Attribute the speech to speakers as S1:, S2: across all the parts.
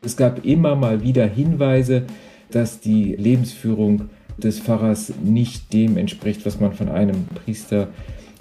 S1: Es gab immer mal wieder Hinweise, dass die Lebensführung des Pfarrers nicht dem entspricht, was man von einem Priester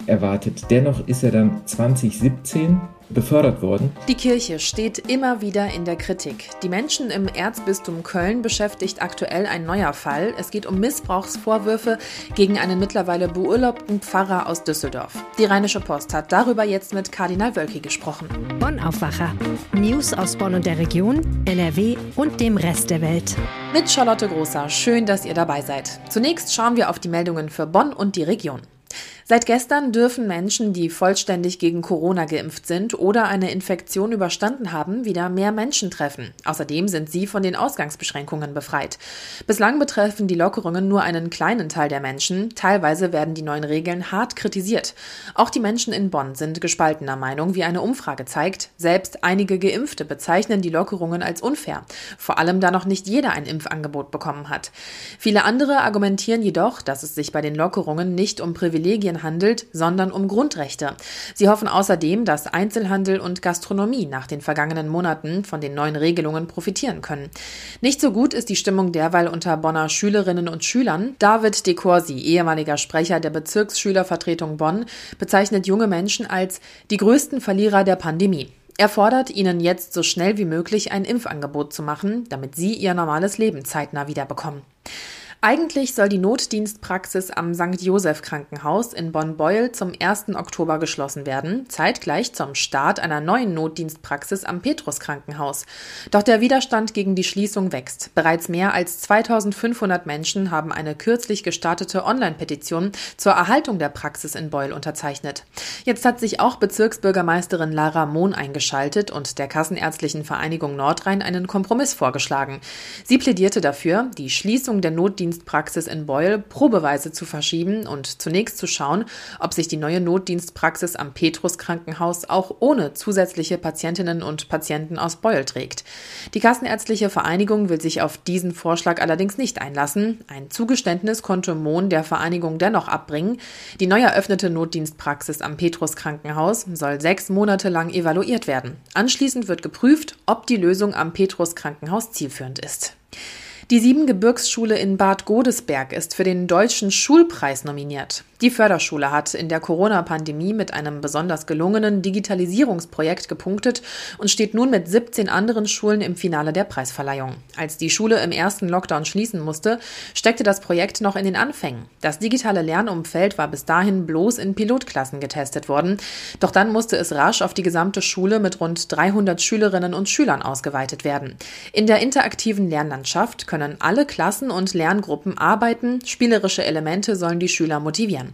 S1: erwartet. Dennoch ist er dann 2017 befördert worden.
S2: Die Kirche steht immer wieder in der Kritik. Die Menschen im Erzbistum Köln beschäftigt aktuell ein neuer Fall. Es geht um Missbrauchsvorwürfe gegen einen mittlerweile beurlaubten Pfarrer aus Düsseldorf. Die Rheinische Post hat darüber jetzt mit Kardinal Wölki gesprochen.
S3: Bonn Aufwacher. News aus Bonn und der Region, NRW und dem Rest der Welt.
S2: Mit Charlotte Großer. Schön, dass ihr dabei seid. Zunächst schauen wir auf die Meldungen für Bonn und die Region. Seit gestern dürfen Menschen, die vollständig gegen Corona geimpft sind oder eine Infektion überstanden haben, wieder mehr Menschen treffen. Außerdem sind sie von den Ausgangsbeschränkungen befreit. Bislang betreffen die Lockerungen nur einen kleinen Teil der Menschen. Teilweise werden die neuen Regeln hart kritisiert. Auch die Menschen in Bonn sind gespaltener Meinung, wie eine Umfrage zeigt. Selbst einige Geimpfte bezeichnen die Lockerungen als unfair. Vor allem, da noch nicht jeder ein Impfangebot bekommen hat. Viele andere argumentieren jedoch, dass es sich bei den Lockerungen nicht um Privilegien handelt, sondern um Grundrechte. Sie hoffen außerdem, dass Einzelhandel und Gastronomie nach den vergangenen Monaten von den neuen Regelungen profitieren können. Nicht so gut ist die Stimmung derweil unter Bonner Schülerinnen und Schülern. David De Corsi, ehemaliger Sprecher der Bezirksschülervertretung Bonn, bezeichnet junge Menschen als die größten Verlierer der Pandemie. Er fordert, ihnen jetzt so schnell wie möglich ein Impfangebot zu machen, damit sie ihr normales Leben zeitnah wiederbekommen. Eigentlich soll die Notdienstpraxis am St. Joseph Krankenhaus in Bonn-Beuel zum 1. Oktober geschlossen werden, zeitgleich zum Start einer neuen Notdienstpraxis am Petrus Krankenhaus. Doch der Widerstand gegen die Schließung wächst. Bereits mehr als 2500 Menschen haben eine kürzlich gestartete Online-Petition zur Erhaltung der Praxis in Beuel unterzeichnet. Jetzt hat sich auch Bezirksbürgermeisterin Lara Mohn eingeschaltet und der Kassenärztlichen Vereinigung Nordrhein einen Kompromiss vorgeschlagen. Sie plädierte dafür, die Schließung der Notdienstpraxis Notdienstpraxis in Beul probeweise zu verschieben und zunächst zu schauen, ob sich die neue Notdienstpraxis am Petrus Krankenhaus auch ohne zusätzliche Patientinnen und Patienten aus Beul trägt. Die Kassenärztliche Vereinigung will sich auf diesen Vorschlag allerdings nicht einlassen. Ein Zugeständnis konnte Mohn der Vereinigung dennoch abbringen. Die neu eröffnete Notdienstpraxis am Petrus Krankenhaus soll sechs Monate lang evaluiert werden. Anschließend wird geprüft, ob die Lösung am Petrus Krankenhaus zielführend ist. Die Siebengebirgsschule in Bad Godesberg ist für den Deutschen Schulpreis nominiert. Die Förderschule hat in der Corona-Pandemie mit einem besonders gelungenen Digitalisierungsprojekt gepunktet und steht nun mit 17 anderen Schulen im Finale der Preisverleihung. Als die Schule im ersten Lockdown schließen musste, steckte das Projekt noch in den Anfängen. Das digitale Lernumfeld war bis dahin bloß in Pilotklassen getestet worden. Doch dann musste es rasch auf die gesamte Schule mit rund 300 Schülerinnen und Schülern ausgeweitet werden. In der interaktiven Lernlandschaft können alle Klassen und Lerngruppen arbeiten. Spielerische Elemente sollen die Schüler motivieren.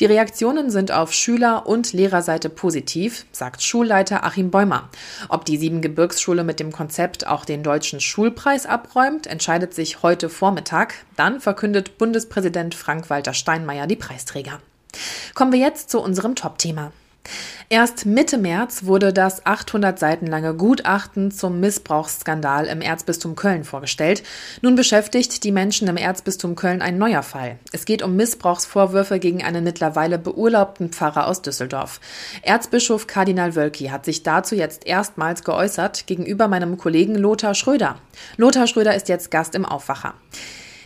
S2: Die Reaktionen sind auf Schüler- und Lehrerseite positiv, sagt Schulleiter Achim Bäumer. Ob die Siebengebirgsschule mit dem Konzept auch den deutschen Schulpreis abräumt, entscheidet sich heute Vormittag. Dann verkündet Bundespräsident Frank-Walter Steinmeier die Preisträger. Kommen wir jetzt zu unserem Top-Thema. Erst Mitte März wurde das 800 Seiten lange Gutachten zum Missbrauchsskandal im Erzbistum Köln vorgestellt. Nun beschäftigt die Menschen im Erzbistum Köln ein neuer Fall. Es geht um Missbrauchsvorwürfe gegen einen mittlerweile beurlaubten Pfarrer aus Düsseldorf. Erzbischof Kardinal Wölki hat sich dazu jetzt erstmals geäußert gegenüber meinem Kollegen Lothar Schröder. Lothar Schröder ist jetzt Gast im Aufwacher.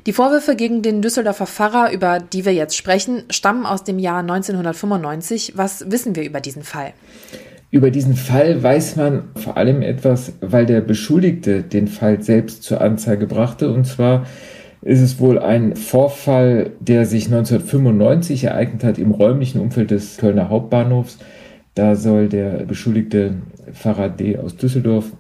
S2: Die Vorwürfe gegen den Düsseldorfer Pfarrer, über die wir jetzt sprechen, stammen aus dem Jahr 1995. Was wissen wir über diesen Fall?
S1: Über diesen Fall weiß man vor allem etwas, weil der Beschuldigte den Fall selbst zur Anzeige brachte. Und zwar ist es wohl ein Vorfall, der sich 1995 ereignet hat im räumlichen Umfeld des Kölner Hauptbahnhofs. Da soll der beschuldigte Pfarrer D. aus Düsseldorf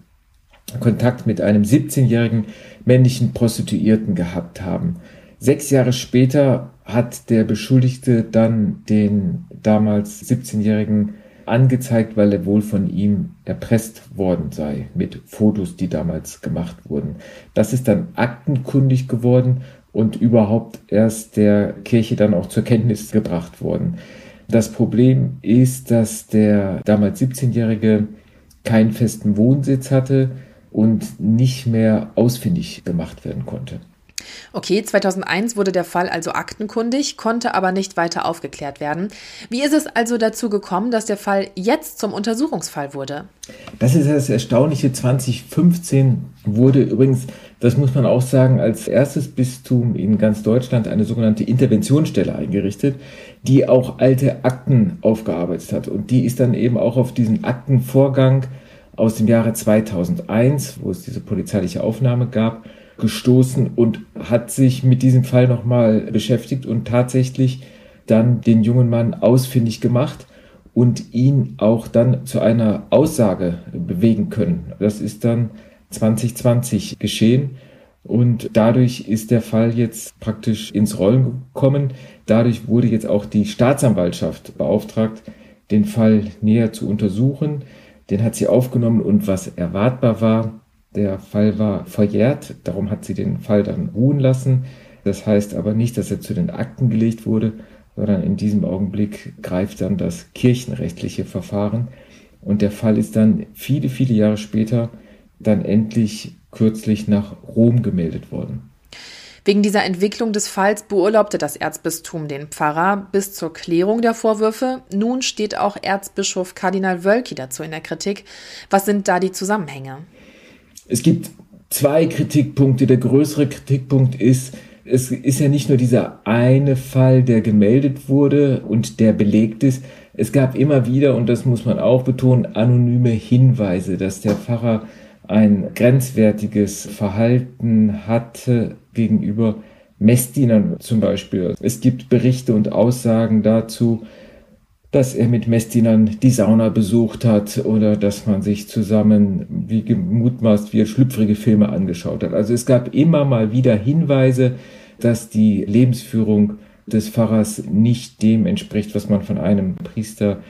S1: Kontakt mit einem 17-jährigen männlichen Prostituierten gehabt haben. Sechs Jahre später hat der Beschuldigte dann den damals 17-jährigen angezeigt, weil er wohl von ihm erpresst worden sei mit Fotos, die damals gemacht wurden. Das ist dann aktenkundig geworden und überhaupt erst der Kirche dann auch zur Kenntnis gebracht worden. Das Problem ist, dass der damals 17-jährige keinen festen Wohnsitz hatte, und nicht mehr ausfindig gemacht werden konnte.
S2: Okay, 2001 wurde der Fall also aktenkundig, konnte aber nicht weiter aufgeklärt werden. Wie ist es also dazu gekommen, dass der Fall jetzt zum Untersuchungsfall wurde?
S1: Das ist das Erstaunliche. 2015 wurde übrigens, das muss man auch sagen, als erstes Bistum in ganz Deutschland eine sogenannte Interventionsstelle eingerichtet, die auch alte Akten aufgearbeitet hat. Und die ist dann eben auch auf diesen Aktenvorgang aus dem Jahre 2001, wo es diese polizeiliche Aufnahme gab, gestoßen und hat sich mit diesem Fall nochmal beschäftigt und tatsächlich dann den jungen Mann ausfindig gemacht und ihn auch dann zu einer Aussage bewegen können. Das ist dann 2020 geschehen und dadurch ist der Fall jetzt praktisch ins Rollen gekommen. Dadurch wurde jetzt auch die Staatsanwaltschaft beauftragt, den Fall näher zu untersuchen. Den hat sie aufgenommen und was erwartbar war, der Fall war verjährt, darum hat sie den Fall dann ruhen lassen. Das heißt aber nicht, dass er zu den Akten gelegt wurde, sondern in diesem Augenblick greift dann das kirchenrechtliche Verfahren. Und der Fall ist dann viele, viele Jahre später dann endlich kürzlich nach Rom gemeldet worden.
S2: Wegen dieser Entwicklung des Falls beurlaubte das Erzbistum den Pfarrer bis zur Klärung der Vorwürfe. Nun steht auch Erzbischof Kardinal Wölki dazu in der Kritik. Was sind da die Zusammenhänge?
S1: Es gibt zwei Kritikpunkte. Der größere Kritikpunkt ist, es ist ja nicht nur dieser eine Fall, der gemeldet wurde und der belegt ist. Es gab immer wieder, und das muss man auch betonen, anonyme Hinweise, dass der Pfarrer ein grenzwertiges Verhalten hatte gegenüber Messdienern zum Beispiel. Es gibt Berichte und Aussagen dazu, dass er mit Messdienern die Sauna besucht hat oder dass man sich zusammen, wie gemutmaßt wird, schlüpfrige Filme angeschaut hat. Also es gab immer mal wieder Hinweise, dass die Lebensführung des Pfarrers nicht dem entspricht, was man von einem Priester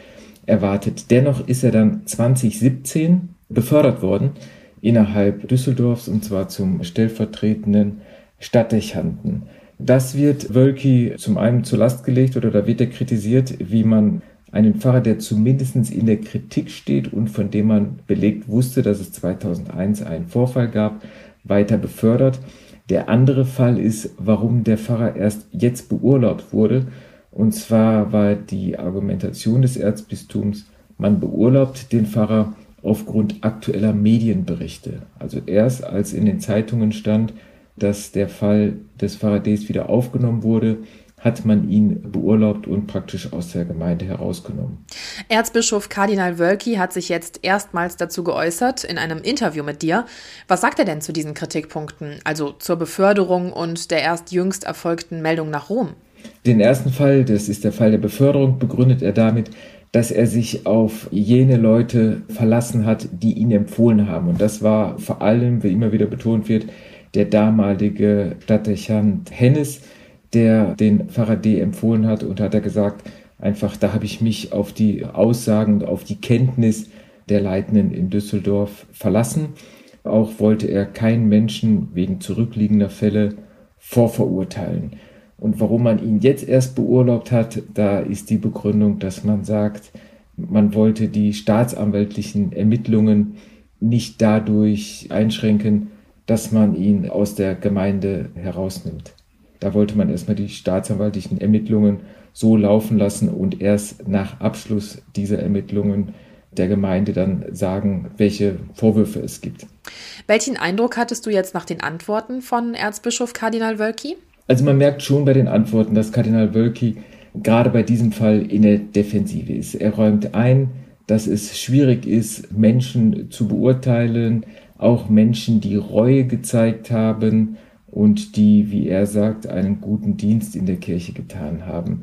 S1: erwartet. Dennoch ist er dann 2017 befördert worden innerhalb Düsseldorfs und zwar zum stellvertretenden Stadtdechanten. Das wird Wölki zum einen zur Last gelegt oder da wird er kritisiert, wie man einen Pfarrer, der zumindest in der Kritik steht und von dem man belegt wusste, dass es 2001 einen Vorfall gab, weiter befördert. Der andere Fall ist, warum der Pfarrer erst jetzt beurlaubt wurde. Und zwar war die Argumentation des Erzbistums, man beurlaubt den Pfarrer aufgrund aktueller Medienberichte. Also erst als in den Zeitungen stand, dass der Fall des Faradays wieder aufgenommen wurde, hat man ihn beurlaubt und praktisch aus der Gemeinde herausgenommen.
S2: Erzbischof Kardinal Wölki hat sich jetzt erstmals dazu geäußert in einem Interview mit dir. Was sagt er denn zu diesen Kritikpunkten, also zur Beförderung und der erst jüngst erfolgten Meldung nach Rom?
S1: Den ersten Fall, das ist der Fall der Beförderung, begründet er damit, dass er sich auf jene Leute verlassen hat, die ihn empfohlen haben. Und das war vor allem, wie immer wieder betont wird, der damalige Stadtdechant Hennes, der den Faraday empfohlen hat und hat er gesagt, einfach da habe ich mich auf die Aussagen und auf die Kenntnis der Leitenden in Düsseldorf verlassen. Auch wollte er keinen Menschen wegen zurückliegender Fälle vorverurteilen. Und warum man ihn jetzt erst beurlaubt hat, da ist die Begründung, dass man sagt, man wollte die staatsanwaltlichen Ermittlungen nicht dadurch einschränken, dass man ihn aus der Gemeinde herausnimmt. Da wollte man erstmal die staatsanwaltlichen Ermittlungen so laufen lassen und erst nach Abschluss dieser Ermittlungen der Gemeinde dann sagen, welche Vorwürfe es gibt.
S2: Welchen Eindruck hattest du jetzt nach den Antworten von Erzbischof Kardinal Wölki?
S1: Also man merkt schon bei den Antworten, dass Kardinal Wölki gerade bei diesem Fall in der Defensive ist. Er räumt ein, dass es schwierig ist, Menschen zu beurteilen, auch Menschen, die Reue gezeigt haben und die, wie er sagt, einen guten Dienst in der Kirche getan haben.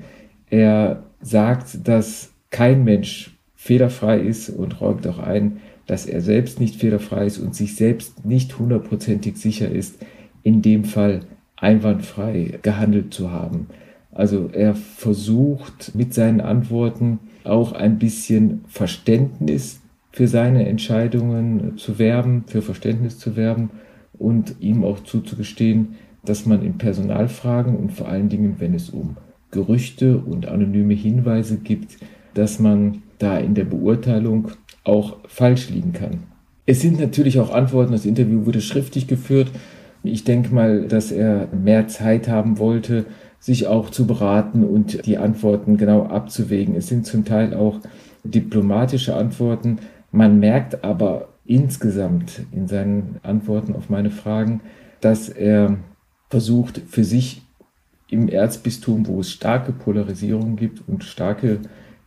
S1: Er sagt, dass kein Mensch fehlerfrei ist und räumt auch ein, dass er selbst nicht fehlerfrei ist und sich selbst nicht hundertprozentig sicher ist, in dem Fall einwandfrei gehandelt zu haben. Also er versucht mit seinen Antworten auch ein bisschen Verständnis für seine Entscheidungen zu werben, für Verständnis zu werben und ihm auch zuzugestehen, dass man in Personalfragen und vor allen Dingen, wenn es um Gerüchte und anonyme Hinweise gibt, dass man da in der Beurteilung auch falsch liegen kann. Es sind natürlich auch Antworten, das Interview wurde schriftlich geführt Ich denke mal, dass er mehr Zeit haben wollte, sich auch zu beraten und die Antworten genau abzuwägen. Es sind zum Teil auch diplomatische Antworten. Man merkt aber insgesamt in seinen Antworten auf meine Fragen, dass er versucht, für sich im Erzbistum, wo es starke Polarisierung gibt und starke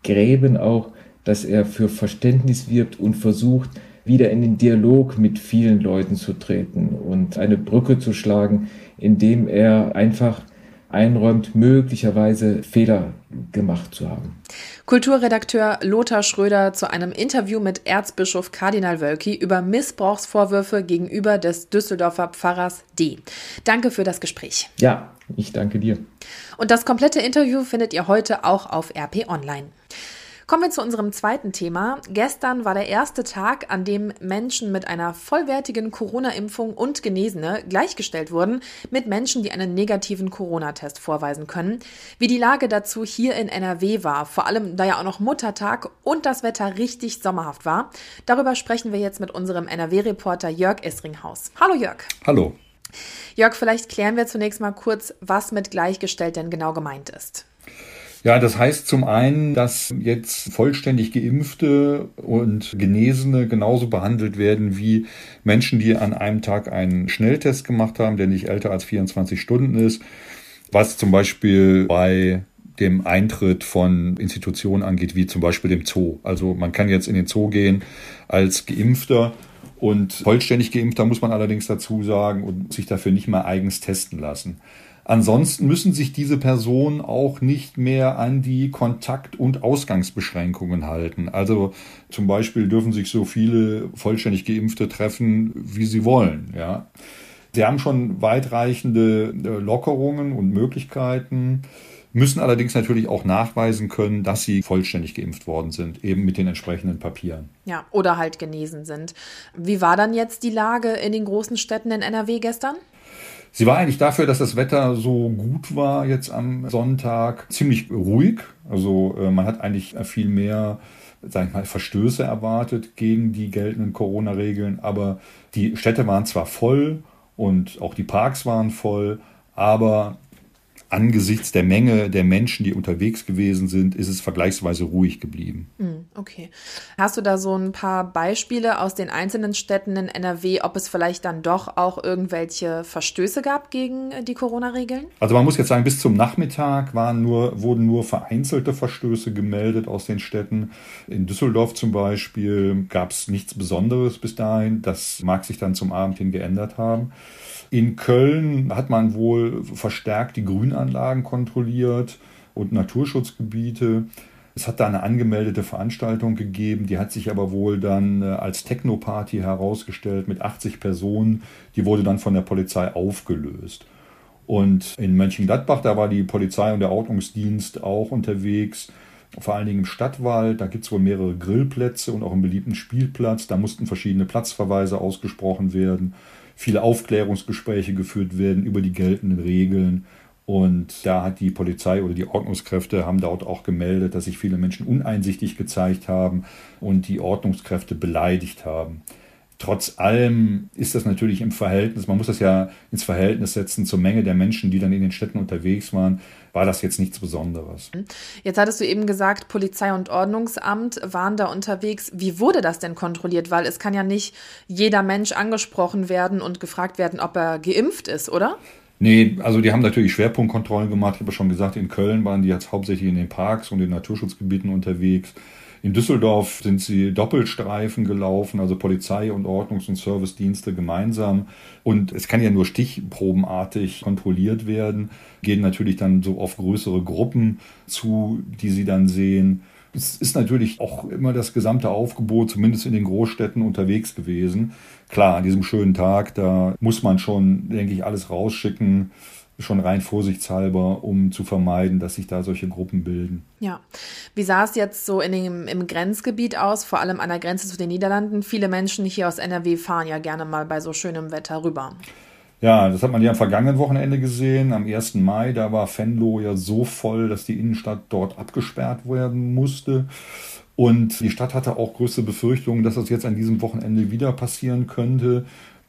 S1: Gräben auch, dass er für Verständnis wirbt und versucht, wieder in den Dialog mit vielen Leuten zu treten und eine Brücke zu schlagen, indem er einfach einräumt, möglicherweise Fehler gemacht zu haben.
S2: Kulturredakteur Lothar Schröder zu einem Interview mit Erzbischof Kardinal Wölki über Missbrauchsvorwürfe gegenüber des Düsseldorfer Pfarrers D. Danke für das Gespräch.
S1: Ja, ich danke dir.
S2: Und das komplette Interview findet ihr heute auch auf RP Online. Kommen wir zu unserem zweiten Thema. Gestern war der erste Tag, an dem Menschen mit einer vollwertigen Corona-Impfung und Genesene gleichgestellt wurden mit Menschen, die einen negativen Corona-Test vorweisen können. Wie die Lage dazu hier in NRW war, vor allem da ja auch noch Muttertag und das Wetter richtig sommerhaft war, darüber sprechen wir jetzt mit unserem NRW-Reporter Jörg Isringhaus. Hallo Jörg.
S4: Hallo.
S2: Jörg, vielleicht klären wir zunächst mal kurz, was mit gleichgestellt denn genau gemeint ist.
S4: Ja, das heißt zum einen, dass jetzt vollständig geimpfte und Genesene genauso behandelt werden wie Menschen, die an einem Tag einen Schnelltest gemacht haben, der nicht älter als 24 Stunden ist, was zum Beispiel bei dem Eintritt von Institutionen angeht, wie zum Beispiel dem Zoo. Also man kann jetzt in den Zoo gehen als Geimpfter und vollständig Geimpfter muss man allerdings dazu sagen und sich dafür nicht mehr eigens testen lassen. Ansonsten müssen sich diese Personen auch nicht mehr an die Kontakt- und Ausgangsbeschränkungen halten. Also zum Beispiel dürfen sich so viele vollständig Geimpfte treffen, wie sie wollen. Ja. Sie haben schon weitreichende äh, Lockerungen und Möglichkeiten, müssen allerdings natürlich auch nachweisen können, dass sie vollständig geimpft worden sind, eben mit den entsprechenden Papieren.
S2: Ja, oder halt genesen sind. Wie war dann jetzt die Lage in den großen Städten in NRW gestern?
S4: Sie war eigentlich dafür, dass das Wetter so gut war jetzt am Sonntag, ziemlich ruhig. Also äh, man hat eigentlich viel mehr sag ich mal, Verstöße erwartet gegen die geltenden Corona-Regeln. Aber die Städte waren zwar voll und auch die Parks waren voll, aber angesichts der Menge der Menschen, die unterwegs gewesen sind, ist es vergleichsweise ruhig geblieben.
S2: Hm, okay. Hast du da so ein paar Beispiele aus den einzelnen Städten in NRW, ob es vielleicht dann doch auch irgendwelche Verstöße gab gegen die Corona-Regeln?
S4: Also man muss jetzt sagen, bis zum Nachmittag waren nur, wurden nur vereinzelte Verstöße gemeldet aus den Städten. In Düsseldorf zum Beispiel gab es nichts Besonderes bis dahin. Das mag sich dann zum Abend hin geändert haben. In Köln hat man wohl verstärkt die Grünanlagen kontrolliert und Naturschutzgebiete. Es hat da eine angemeldete Veranstaltung gegeben, die hat sich aber wohl dann äh, als Techno-Party herausgestellt mit 80 Personen. Die wurde dann von der Polizei aufgelöst. Und in Mönchengladbach, da war die Polizei und der Ordnungsdienst auch unterwegs, vor allen Dingen im Stadtwald. Da gibt es wohl mehrere Grillplätze und auch einen beliebten Spielplatz. Da mussten verschiedene Platzverweise ausgesprochen werden viele Aufklärungsgespräche geführt werden über die geltenden Regeln. Und da hat die Polizei oder die Ordnungskräfte haben dort auch gemeldet, dass sich viele Menschen uneinsichtig gezeigt haben und die Ordnungskräfte beleidigt haben. Trotz allem ist das natürlich im Verhältnis, man muss das ja ins Verhältnis setzen zur Menge der Menschen, die dann in den Städten unterwegs waren, war das jetzt nichts Besonderes.
S2: Jetzt hattest du eben gesagt, Polizei und Ordnungsamt waren da unterwegs. Wie wurde das denn kontrolliert? Weil es kann ja nicht jeder Mensch angesprochen werden und gefragt werden, ob er geimpft ist, oder?
S4: Nee, also die haben natürlich Schwerpunktkontrollen gemacht. Ich habe schon gesagt, in Köln waren die jetzt hauptsächlich in den Parks und in Naturschutzgebieten unterwegs. In Düsseldorf sind sie Doppelstreifen gelaufen, also Polizei und Ordnungs- und Servicedienste gemeinsam. Und es kann ja nur stichprobenartig kontrolliert werden, gehen natürlich dann so auf größere Gruppen zu, die sie dann sehen. Es ist natürlich auch immer das gesamte Aufgebot, zumindest in den Großstädten, unterwegs gewesen. Klar, an diesem schönen Tag, da muss man schon, denke ich, alles rausschicken schon rein vorsichtshalber, um zu vermeiden, dass sich da solche Gruppen bilden.
S2: Ja. Wie sah es jetzt so in dem, im Grenzgebiet aus, vor allem an der Grenze zu den Niederlanden? Viele Menschen hier aus NRW fahren ja gerne mal bei so schönem Wetter rüber.
S4: Ja, das hat man ja am vergangenen Wochenende gesehen. Am 1. Mai, da war Venlo ja so voll, dass die Innenstadt dort abgesperrt werden musste. Und die Stadt hatte auch größte Befürchtungen, dass das jetzt an diesem Wochenende wieder passieren könnte.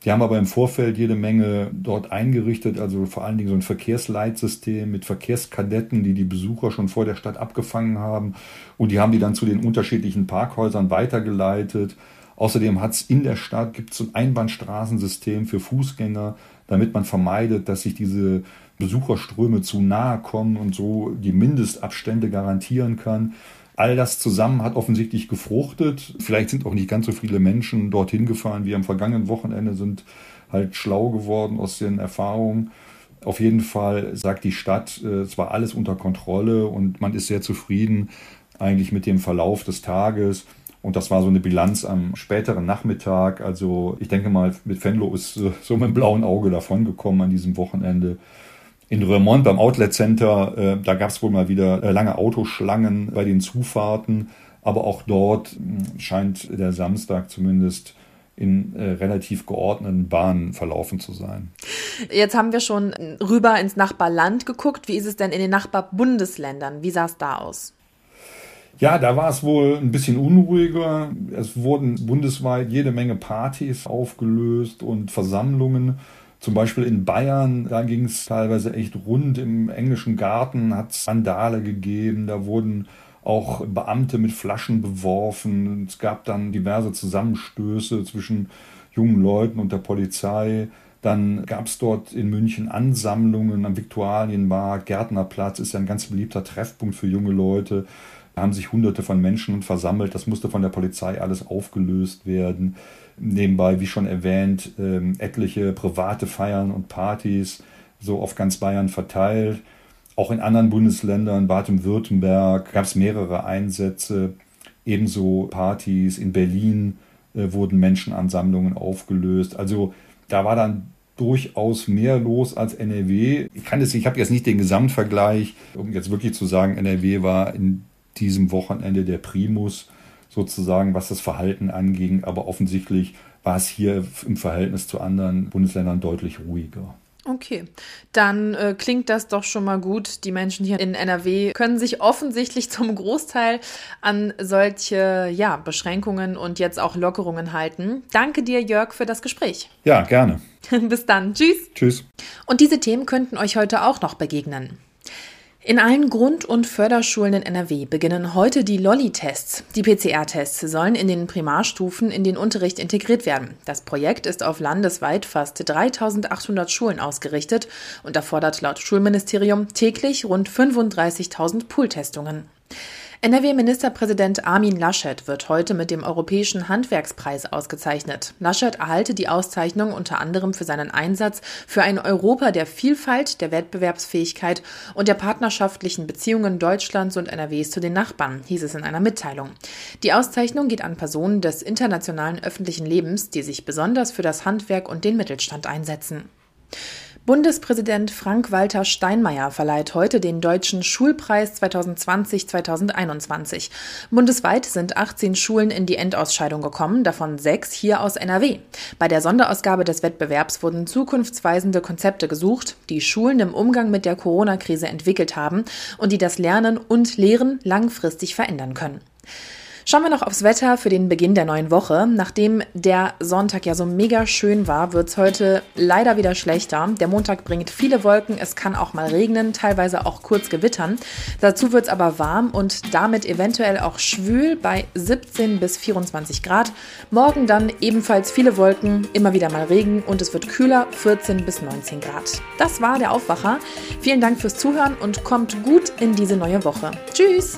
S4: Die haben aber im Vorfeld jede Menge dort eingerichtet, also vor allen Dingen so ein Verkehrsleitsystem mit Verkehrskadetten, die die Besucher schon vor der Stadt abgefangen haben. Und die haben die dann zu den unterschiedlichen Parkhäusern weitergeleitet. Außerdem hat es in der Stadt gibt so ein Einbahnstraßensystem für Fußgänger, damit man vermeidet, dass sich diese Besucherströme zu nahe kommen und so die Mindestabstände garantieren kann. All das zusammen hat offensichtlich gefruchtet. Vielleicht sind auch nicht ganz so viele Menschen dorthin gefahren wie am vergangenen Wochenende, sind halt schlau geworden aus den Erfahrungen. Auf jeden Fall sagt die Stadt, äh, es war alles unter Kontrolle und man ist sehr zufrieden eigentlich mit dem Verlauf des Tages. Und das war so eine Bilanz am späteren Nachmittag. Also ich denke mal, mit Fenlo ist so mit dem blauen Auge davongekommen an diesem Wochenende. In Remont beim Outlet Center, äh, da gab es wohl mal wieder äh, lange Autoschlangen bei den Zufahrten. Aber auch dort äh, scheint der Samstag zumindest in äh, relativ geordneten Bahnen verlaufen zu sein.
S2: Jetzt haben wir schon rüber ins Nachbarland geguckt. Wie ist es denn in den Nachbarbundesländern? Wie sah es da aus?
S4: Ja, da war es wohl ein bisschen unruhiger. Es wurden bundesweit jede Menge Partys aufgelöst und Versammlungen. Zum Beispiel in Bayern, da ging es teilweise echt rund. Im englischen Garten hat es Skandale gegeben. Da wurden auch Beamte mit Flaschen beworfen. Es gab dann diverse Zusammenstöße zwischen jungen Leuten und der Polizei. Dann gab es dort in München Ansammlungen am Viktualienmarkt. Gärtnerplatz ist ja ein ganz beliebter Treffpunkt für junge Leute. Haben sich hunderte von Menschen versammelt. Das musste von der Polizei alles aufgelöst werden. Nebenbei, wie schon erwähnt, ähm, etliche private Feiern und Partys so auf ganz Bayern verteilt. Auch in anderen Bundesländern, Baden-Württemberg, gab es mehrere Einsätze, ebenso Partys. In Berlin äh, wurden Menschenansammlungen aufgelöst. Also da war dann durchaus mehr los als NRW. Ich kann jetzt, ich habe jetzt nicht den Gesamtvergleich, um jetzt wirklich zu sagen, NRW war in diesem Wochenende der Primus sozusagen, was das Verhalten anging. Aber offensichtlich war es hier im Verhältnis zu anderen Bundesländern deutlich ruhiger.
S2: Okay, dann äh, klingt das doch schon mal gut. Die Menschen hier in NRW können sich offensichtlich zum Großteil an solche ja, Beschränkungen und jetzt auch Lockerungen halten. Danke dir, Jörg, für das Gespräch.
S4: Ja, gerne.
S2: Bis dann. Tschüss.
S4: Tschüss.
S2: Und diese Themen könnten euch heute auch noch begegnen. In allen Grund- und Förderschulen in NRW beginnen heute die Lolli-Tests. Die PCR-Tests sollen in den Primarstufen in den Unterricht integriert werden. Das Projekt ist auf landesweit fast 3800 Schulen ausgerichtet und erfordert laut Schulministerium täglich rund 35.000 Pooltestungen. NRW-Ministerpräsident Armin Laschet wird heute mit dem Europäischen Handwerkspreis ausgezeichnet. Laschet erhalte die Auszeichnung unter anderem für seinen Einsatz für ein Europa der Vielfalt, der Wettbewerbsfähigkeit und der partnerschaftlichen Beziehungen Deutschlands und NRWs zu den Nachbarn, hieß es in einer Mitteilung. Die Auszeichnung geht an Personen des internationalen öffentlichen Lebens, die sich besonders für das Handwerk und den Mittelstand einsetzen. Bundespräsident Frank-Walter Steinmeier verleiht heute den Deutschen Schulpreis 2020-2021. Bundesweit sind 18 Schulen in die Endausscheidung gekommen, davon sechs hier aus NRW. Bei der Sonderausgabe des Wettbewerbs wurden zukunftsweisende Konzepte gesucht, die Schulen im Umgang mit der Corona-Krise entwickelt haben und die das Lernen und Lehren langfristig verändern können. Schauen wir noch aufs Wetter für den Beginn der neuen Woche. Nachdem der Sonntag ja so mega schön war, wird es heute leider wieder schlechter. Der Montag bringt viele Wolken, es kann auch mal regnen, teilweise auch kurz gewittern. Dazu wird es aber warm und damit eventuell auch schwül bei 17 bis 24 Grad. Morgen dann ebenfalls viele Wolken, immer wieder mal Regen und es wird kühler, 14 bis 19 Grad. Das war der Aufwacher. Vielen Dank fürs Zuhören und kommt gut in diese neue Woche. Tschüss!